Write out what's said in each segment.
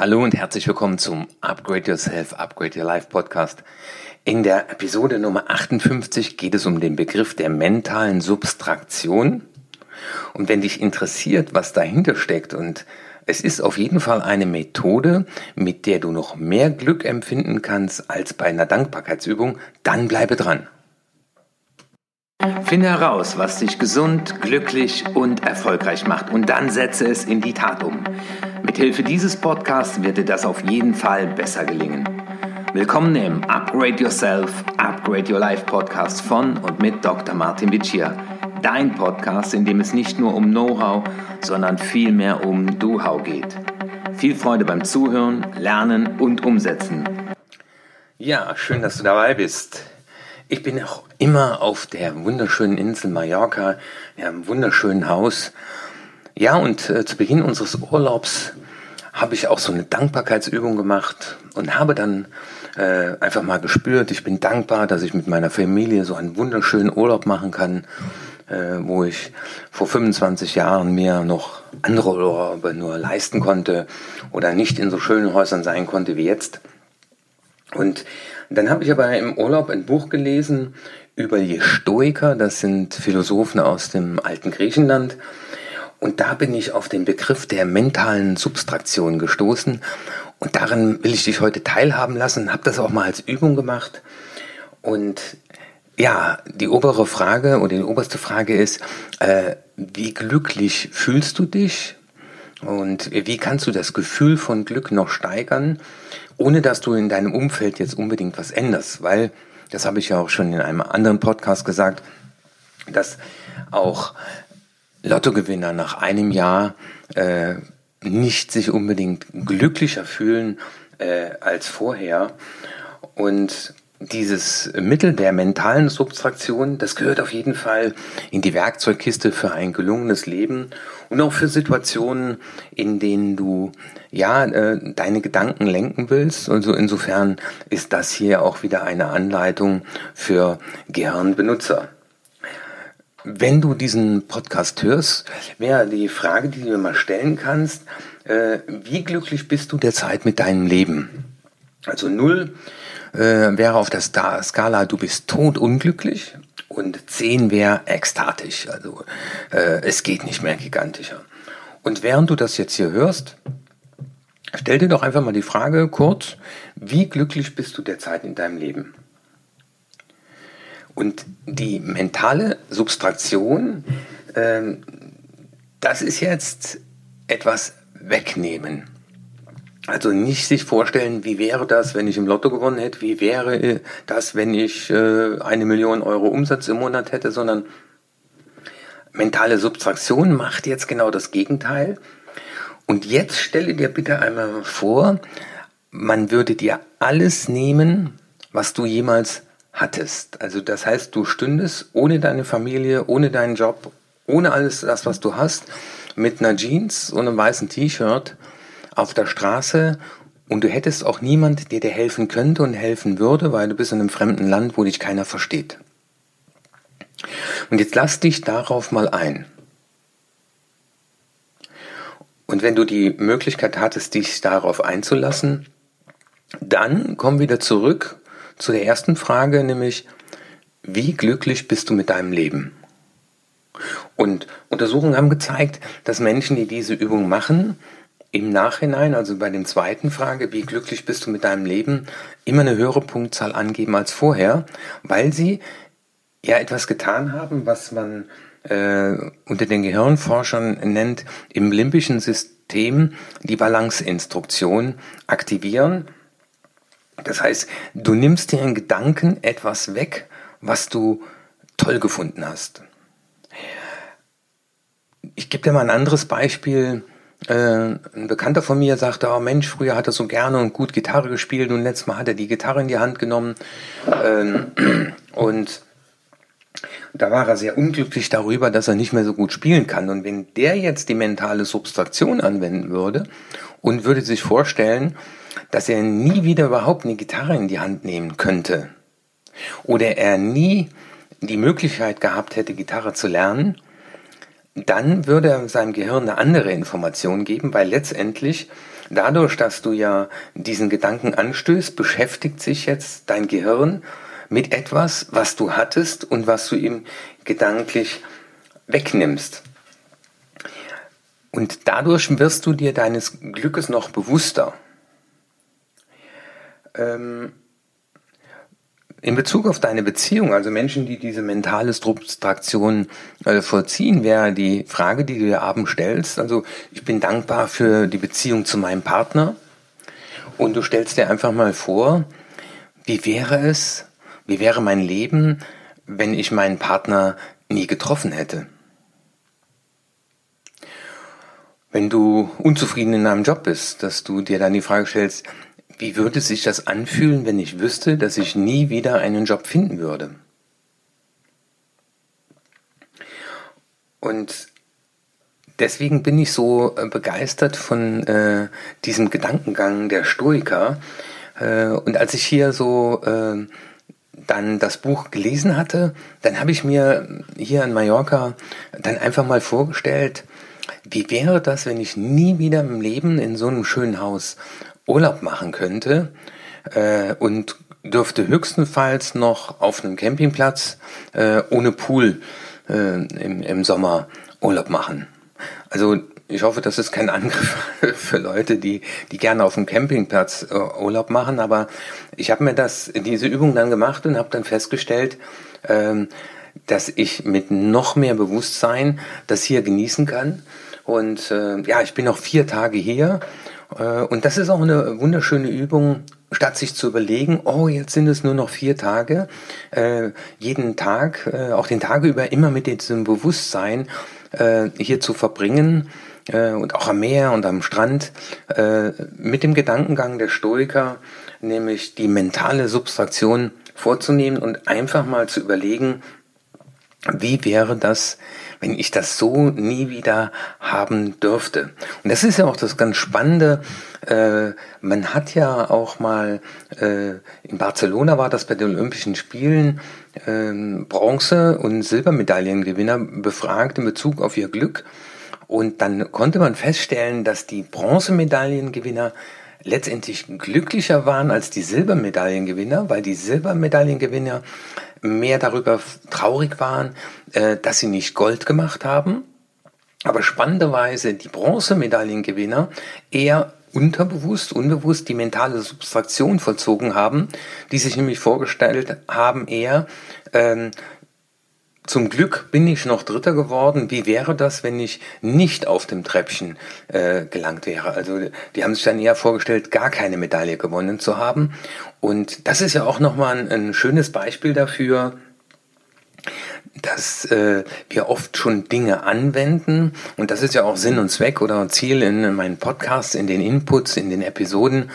Hallo und herzlich willkommen zum Upgrade Yourself, Upgrade Your Life Podcast. In der Episode Nummer 58 geht es um den Begriff der mentalen Substraktion. Und wenn dich interessiert, was dahinter steckt und es ist auf jeden Fall eine Methode, mit der du noch mehr Glück empfinden kannst als bei einer Dankbarkeitsübung, dann bleibe dran. Finde heraus, was dich gesund, glücklich und erfolgreich macht und dann setze es in die Tat um. Mithilfe dieses Podcasts wird dir das auf jeden Fall besser gelingen. Willkommen im Upgrade Yourself, Upgrade Your Life Podcast von und mit Dr. Martin Vicia. Dein Podcast, in dem es nicht nur um Know-how, sondern vielmehr um Do-How geht. Viel Freude beim Zuhören, Lernen und Umsetzen. Ja, schön, dass du dabei bist. Ich bin auch immer auf der wunderschönen Insel Mallorca, in einem wunderschönen Haus. Ja, und äh, zu Beginn unseres Urlaubs habe ich auch so eine Dankbarkeitsübung gemacht und habe dann äh, einfach mal gespürt, ich bin dankbar, dass ich mit meiner Familie so einen wunderschönen Urlaub machen kann, äh, wo ich vor 25 Jahren mir noch andere Urlaube nur leisten konnte oder nicht in so schönen Häusern sein konnte wie jetzt. Und dann habe ich aber im Urlaub ein Buch gelesen über die Stoiker, das sind Philosophen aus dem alten Griechenland. Und da bin ich auf den Begriff der mentalen Substraktion gestoßen. Und darin will ich dich heute teilhaben lassen, habe das auch mal als Übung gemacht. Und ja, die obere Frage oder die oberste Frage ist, äh, wie glücklich fühlst du dich? Und wie kannst du das Gefühl von Glück noch steigern? ohne dass du in deinem Umfeld jetzt unbedingt was änderst, weil, das habe ich ja auch schon in einem anderen Podcast gesagt, dass auch Lottogewinner nach einem Jahr äh, nicht sich unbedingt glücklicher fühlen äh, als vorher. Und dieses Mittel der mentalen Subtraktion, das gehört auf jeden Fall in die Werkzeugkiste für ein gelungenes Leben und auch für Situationen, in denen du ja äh, deine Gedanken lenken willst. Also insofern ist das hier auch wieder eine Anleitung für Gehirnbenutzer. Wenn du diesen Podcast hörst, wäre die Frage, die du mir mal stellen kannst, äh, wie glücklich bist du derzeit mit deinem Leben? Also null äh, wäre auf der Skala, du bist todunglücklich und 10 wäre ekstatisch. Also äh, es geht nicht mehr gigantischer. Und während du das jetzt hier hörst, stell dir doch einfach mal die Frage kurz, wie glücklich bist du derzeit in deinem Leben? Und die mentale Substraktion, äh, das ist jetzt etwas wegnehmen. Also nicht sich vorstellen, wie wäre das, wenn ich im Lotto gewonnen hätte, wie wäre äh, das, wenn ich äh, eine Million Euro Umsatz im Monat hätte, sondern mentale Subtraktion macht jetzt genau das Gegenteil. Und jetzt stelle dir bitte einmal vor, man würde dir alles nehmen, was du jemals hattest. Also das heißt, du stündest ohne deine Familie, ohne deinen Job, ohne alles das, was du hast, mit einer Jeans und einem weißen T-Shirt auf der Straße und du hättest auch niemand, der dir helfen könnte und helfen würde, weil du bist in einem fremden Land, wo dich keiner versteht. Und jetzt lass dich darauf mal ein. Und wenn du die Möglichkeit hattest, dich darauf einzulassen, dann komm wieder zurück zu der ersten Frage, nämlich, wie glücklich bist du mit deinem Leben? Und Untersuchungen haben gezeigt, dass Menschen, die diese Übung machen, im Nachhinein, also bei dem zweiten Frage, wie glücklich bist du mit deinem Leben, immer eine höhere Punktzahl angeben als vorher, weil sie ja etwas getan haben, was man äh, unter den Gehirnforschern nennt, im limbischen System die Balanceinstruktion aktivieren. Das heißt, du nimmst dir in Gedanken etwas weg, was du toll gefunden hast. Ich gebe dir mal ein anderes Beispiel ein Bekannter von mir sagte, oh Mensch, früher hat er so gerne und gut Gitarre gespielt und letztes Mal hat er die Gitarre in die Hand genommen ähm, und da war er sehr unglücklich darüber, dass er nicht mehr so gut spielen kann. Und wenn der jetzt die mentale Substraktion anwenden würde und würde sich vorstellen, dass er nie wieder überhaupt eine Gitarre in die Hand nehmen könnte oder er nie die Möglichkeit gehabt hätte, Gitarre zu lernen, dann würde er seinem Gehirn eine andere Information geben, weil letztendlich dadurch, dass du ja diesen Gedanken anstößt, beschäftigt sich jetzt dein Gehirn mit etwas, was du hattest und was du ihm gedanklich wegnimmst. Und dadurch wirst du dir deines Glückes noch bewusster. Ähm, in Bezug auf deine Beziehung, also Menschen, die diese mentale Subtraktion äh, vollziehen, wäre die Frage, die du dir abends stellst. Also ich bin dankbar für die Beziehung zu meinem Partner. Und du stellst dir einfach mal vor, wie wäre es, wie wäre mein Leben, wenn ich meinen Partner nie getroffen hätte? Wenn du unzufrieden in deinem Job bist, dass du dir dann die Frage stellst, wie würde sich das anfühlen, wenn ich wüsste, dass ich nie wieder einen Job finden würde? Und deswegen bin ich so äh, begeistert von äh, diesem Gedankengang der Stoiker. Äh, und als ich hier so äh, dann das Buch gelesen hatte, dann habe ich mir hier in Mallorca dann einfach mal vorgestellt, wie wäre das, wenn ich nie wieder im Leben in so einem schönen Haus Urlaub machen könnte äh, und dürfte höchstenfalls noch auf einem Campingplatz äh, ohne Pool äh, im, im Sommer Urlaub machen. Also ich hoffe, das ist kein Angriff für Leute, die, die gerne auf dem Campingplatz äh, Urlaub machen, aber ich habe mir das, diese Übung dann gemacht und habe dann festgestellt, ähm, dass ich mit noch mehr Bewusstsein das hier genießen kann. Und äh, ja, ich bin noch vier Tage hier und das ist auch eine wunderschöne Übung, statt sich zu überlegen, oh, jetzt sind es nur noch vier Tage, äh, jeden Tag, äh, auch den Tag über immer mit diesem Bewusstsein äh, hier zu verbringen äh, und auch am Meer und am Strand äh, mit dem Gedankengang der Stoiker, nämlich die mentale Substraktion vorzunehmen und einfach mal zu überlegen, wie wäre das, wenn ich das so nie wieder haben dürfte? Und das ist ja auch das ganz Spannende. Äh, man hat ja auch mal, äh, in Barcelona war das bei den Olympischen Spielen, äh, Bronze- und Silbermedaillengewinner befragt in Bezug auf ihr Glück. Und dann konnte man feststellen, dass die Bronzemedaillengewinner letztendlich glücklicher waren als die Silbermedaillengewinner, weil die Silbermedaillengewinner mehr darüber traurig waren, äh, dass sie nicht Gold gemacht haben. Aber spannenderweise die Bronzemedaillengewinner eher unterbewusst, unbewusst die mentale Substraktion vollzogen haben, die sich nämlich vorgestellt haben, eher ähm, zum Glück bin ich noch Dritter geworden. Wie wäre das, wenn ich nicht auf dem Treppchen äh, gelangt wäre? Also die haben sich dann eher vorgestellt, gar keine Medaille gewonnen zu haben. Und das ist ja auch nochmal ein, ein schönes Beispiel dafür, dass äh, wir oft schon Dinge anwenden und das ist ja auch Sinn und Zweck oder Ziel in meinen Podcasts, in den Inputs, in den Episoden,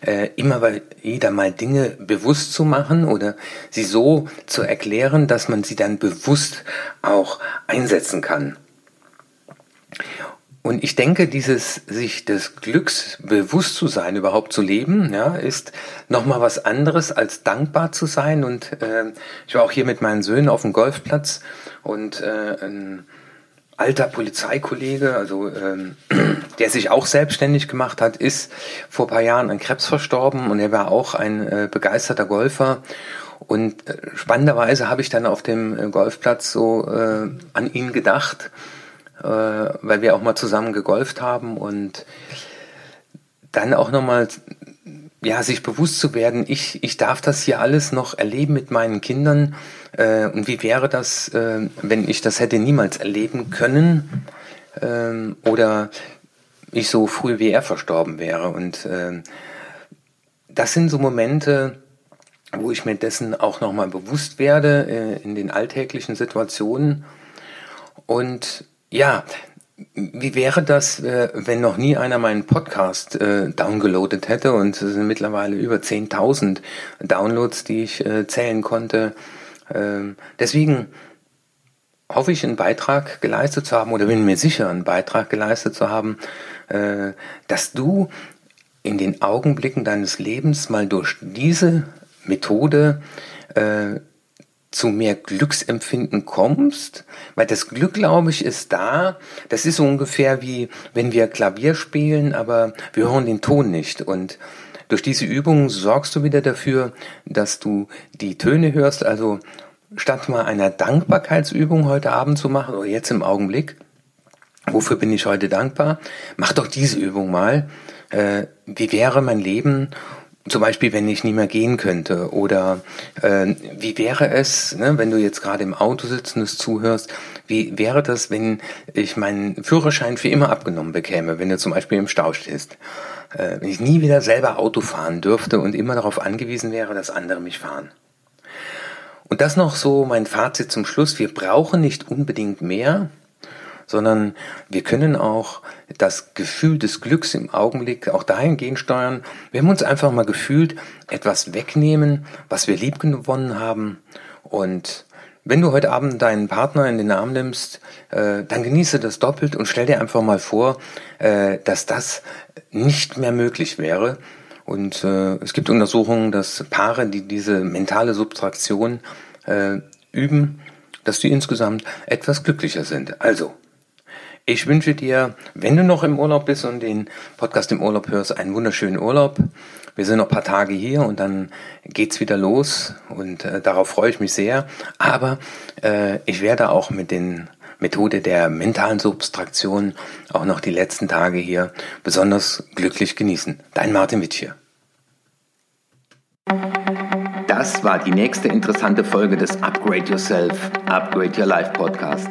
äh, immer wieder mal Dinge bewusst zu machen oder sie so zu erklären, dass man sie dann bewusst auch einsetzen kann. Und ich denke, dieses sich des Glücks bewusst zu sein, überhaupt zu leben, ja, ist nochmal was anderes als dankbar zu sein. Und äh, ich war auch hier mit meinen Söhnen auf dem Golfplatz und äh, alter Polizeikollege, also ähm, der sich auch selbstständig gemacht hat, ist vor paar Jahren an Krebs verstorben und er war auch ein äh, begeisterter Golfer. Und äh, spannenderweise habe ich dann auf dem äh, Golfplatz so äh, an ihn gedacht äh, weil wir auch mal zusammen gegolft haben und dann auch nochmal ja, sich bewusst zu werden, ich, ich darf das hier alles noch erleben mit meinen Kindern. Äh, und wie wäre das, äh, wenn ich das hätte niemals erleben können äh, oder ich so früh wie er verstorben wäre. Und äh, das sind so Momente, wo ich mir dessen auch nochmal bewusst werde äh, in den alltäglichen Situationen. Und ja, wie wäre das, äh, wenn noch nie einer meinen Podcast äh, downgeloadet hätte und es sind mittlerweile über 10.000 Downloads, die ich äh, zählen konnte. Ähm, deswegen hoffe ich, einen Beitrag geleistet zu haben oder bin mir sicher, einen Beitrag geleistet zu haben, äh, dass du in den Augenblicken deines Lebens mal durch diese Methode äh, zu mehr Glücksempfinden kommst, weil das Glück, glaube ich, ist da. Das ist so ungefähr wie wenn wir Klavier spielen, aber wir hören den Ton nicht. Und durch diese Übung sorgst du wieder dafür, dass du die Töne hörst. Also statt mal einer Dankbarkeitsübung heute Abend zu machen oder jetzt im Augenblick, wofür bin ich heute dankbar? Mach doch diese Übung mal. Äh, wie wäre mein Leben zum Beispiel, wenn ich nie mehr gehen könnte oder äh, wie wäre es, ne, wenn du jetzt gerade im Auto sitzt und es zuhörst, wie wäre das, wenn ich meinen Führerschein für immer abgenommen bekäme, wenn du zum Beispiel im Stau stehst, äh, wenn ich nie wieder selber Auto fahren dürfte und immer darauf angewiesen wäre, dass andere mich fahren. Und das noch so mein Fazit zum Schluss. Wir brauchen nicht unbedingt mehr, sondern wir können auch das Gefühl des Glücks im Augenblick auch dahingehend steuern, wir uns einfach mal gefühlt etwas wegnehmen, was wir lieb gewonnen haben und wenn du heute Abend deinen Partner in den Arm nimmst, äh, dann genieße das doppelt und stell dir einfach mal vor, äh, dass das nicht mehr möglich wäre. Und äh, es gibt Untersuchungen, dass Paare, die diese mentale Subtraktion äh, üben, dass die insgesamt etwas glücklicher sind. Also, ich wünsche dir, wenn du noch im Urlaub bist und den Podcast im Urlaub hörst, einen wunderschönen Urlaub. Wir sind noch ein paar Tage hier und dann geht's wieder los und äh, darauf freue ich mich sehr. Aber äh, ich werde auch mit den Methode der mentalen Substraktion auch noch die letzten Tage hier besonders glücklich genießen. Dein Martin Witt hier. Das war die nächste interessante Folge des Upgrade Yourself, Upgrade Your Life Podcast.